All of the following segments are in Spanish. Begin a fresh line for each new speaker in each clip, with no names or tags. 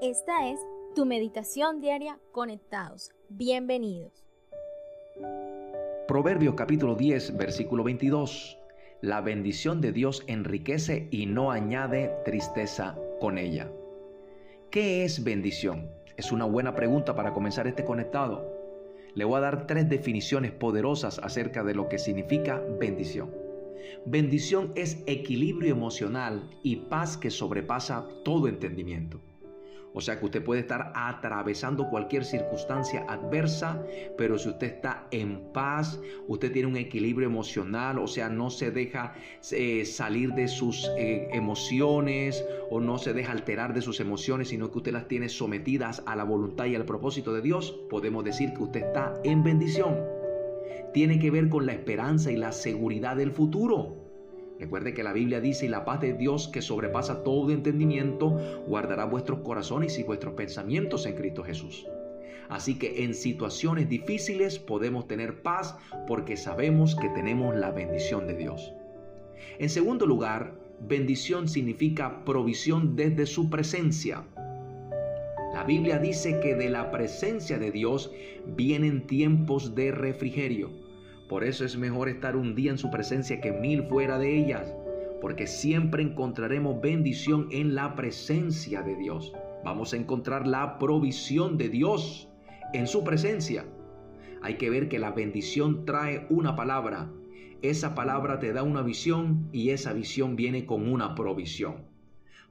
Esta es tu meditación diaria conectados. Bienvenidos.
Proverbios capítulo 10, versículo 22. La bendición de Dios enriquece y no añade tristeza con ella. ¿Qué es bendición? Es una buena pregunta para comenzar este conectado. Le voy a dar tres definiciones poderosas acerca de lo que significa bendición. Bendición es equilibrio emocional y paz que sobrepasa todo entendimiento. O sea que usted puede estar atravesando cualquier circunstancia adversa, pero si usted está en paz, usted tiene un equilibrio emocional, o sea, no se deja eh, salir de sus eh, emociones o no se deja alterar de sus emociones, sino que usted las tiene sometidas a la voluntad y al propósito de Dios, podemos decir que usted está en bendición. Tiene que ver con la esperanza y la seguridad del futuro. Recuerde que la Biblia dice, y la paz de Dios que sobrepasa todo entendimiento, guardará vuestros corazones y vuestros pensamientos en Cristo Jesús. Así que en situaciones difíciles podemos tener paz porque sabemos que tenemos la bendición de Dios. En segundo lugar, bendición significa provisión desde su presencia. La Biblia dice que de la presencia de Dios vienen tiempos de refrigerio. Por eso es mejor estar un día en su presencia que mil fuera de ellas, porque siempre encontraremos bendición en la presencia de Dios. Vamos a encontrar la provisión de Dios en su presencia. Hay que ver que la bendición trae una palabra. Esa palabra te da una visión y esa visión viene con una provisión.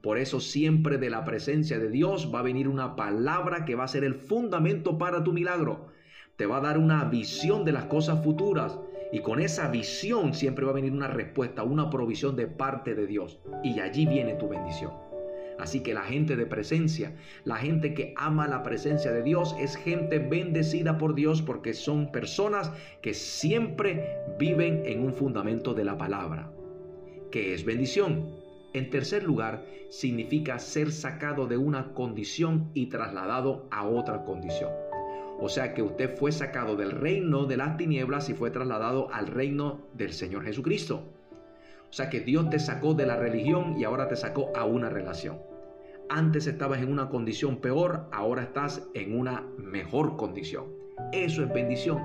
Por eso siempre de la presencia de Dios va a venir una palabra que va a ser el fundamento para tu milagro te va a dar una visión de las cosas futuras. Y con esa visión siempre va a venir una respuesta, una provisión de parte de Dios. Y allí viene tu bendición. Así que la gente de presencia, la gente que ama la presencia de Dios, es gente bendecida por Dios porque son personas que siempre viven en un fundamento de la palabra. ¿Qué es bendición? En tercer lugar, significa ser sacado de una condición y trasladado a otra condición. O sea que usted fue sacado del reino de las tinieblas y fue trasladado al reino del Señor Jesucristo. O sea que Dios te sacó de la religión y ahora te sacó a una relación. Antes estabas en una condición peor, ahora estás en una mejor condición. Eso es bendición.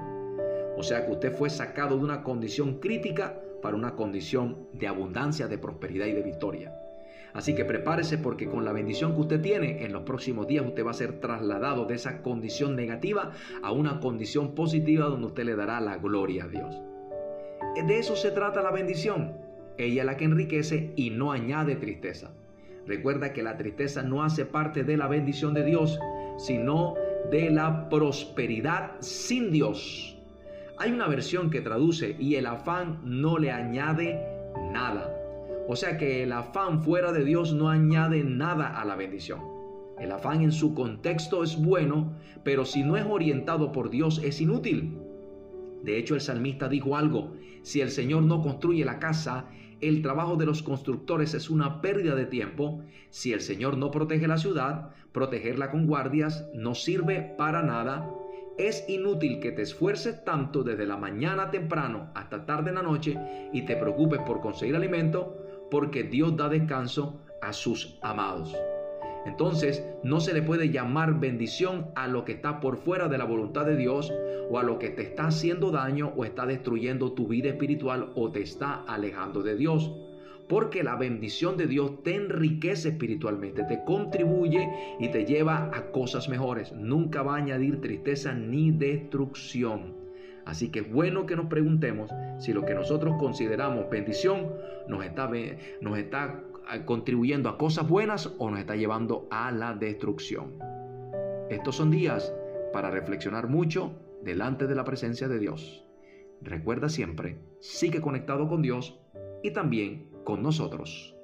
O sea que usted fue sacado de una condición crítica para una condición de abundancia, de prosperidad y de victoria. Así que prepárese porque con la bendición que usted tiene, en los próximos días usted va a ser trasladado de esa condición negativa a una condición positiva donde usted le dará la gloria a Dios. De eso se trata la bendición. Ella es la que enriquece y no añade tristeza. Recuerda que la tristeza no hace parte de la bendición de Dios, sino de la prosperidad sin Dios. Hay una versión que traduce y el afán no le añade nada. O sea que el afán fuera de Dios no añade nada a la bendición. El afán en su contexto es bueno, pero si no es orientado por Dios es inútil. De hecho, el salmista dijo algo, si el Señor no construye la casa, el trabajo de los constructores es una pérdida de tiempo. Si el Señor no protege la ciudad, protegerla con guardias no sirve para nada. Es inútil que te esfuerces tanto desde la mañana temprano hasta tarde en la noche y te preocupes por conseguir alimento porque Dios da descanso a sus amados. Entonces, no se le puede llamar bendición a lo que está por fuera de la voluntad de Dios o a lo que te está haciendo daño o está destruyendo tu vida espiritual o te está alejando de Dios. Porque la bendición de Dios te enriquece espiritualmente, te contribuye y te lleva a cosas mejores. Nunca va a añadir tristeza ni destrucción. Así que es bueno que nos preguntemos si lo que nosotros consideramos bendición nos está, nos está ah, contribuyendo a cosas buenas o nos está llevando a la destrucción. Estos son días para reflexionar mucho delante de la presencia de Dios. Recuerda siempre, sigue conectado con Dios y también con nosotros.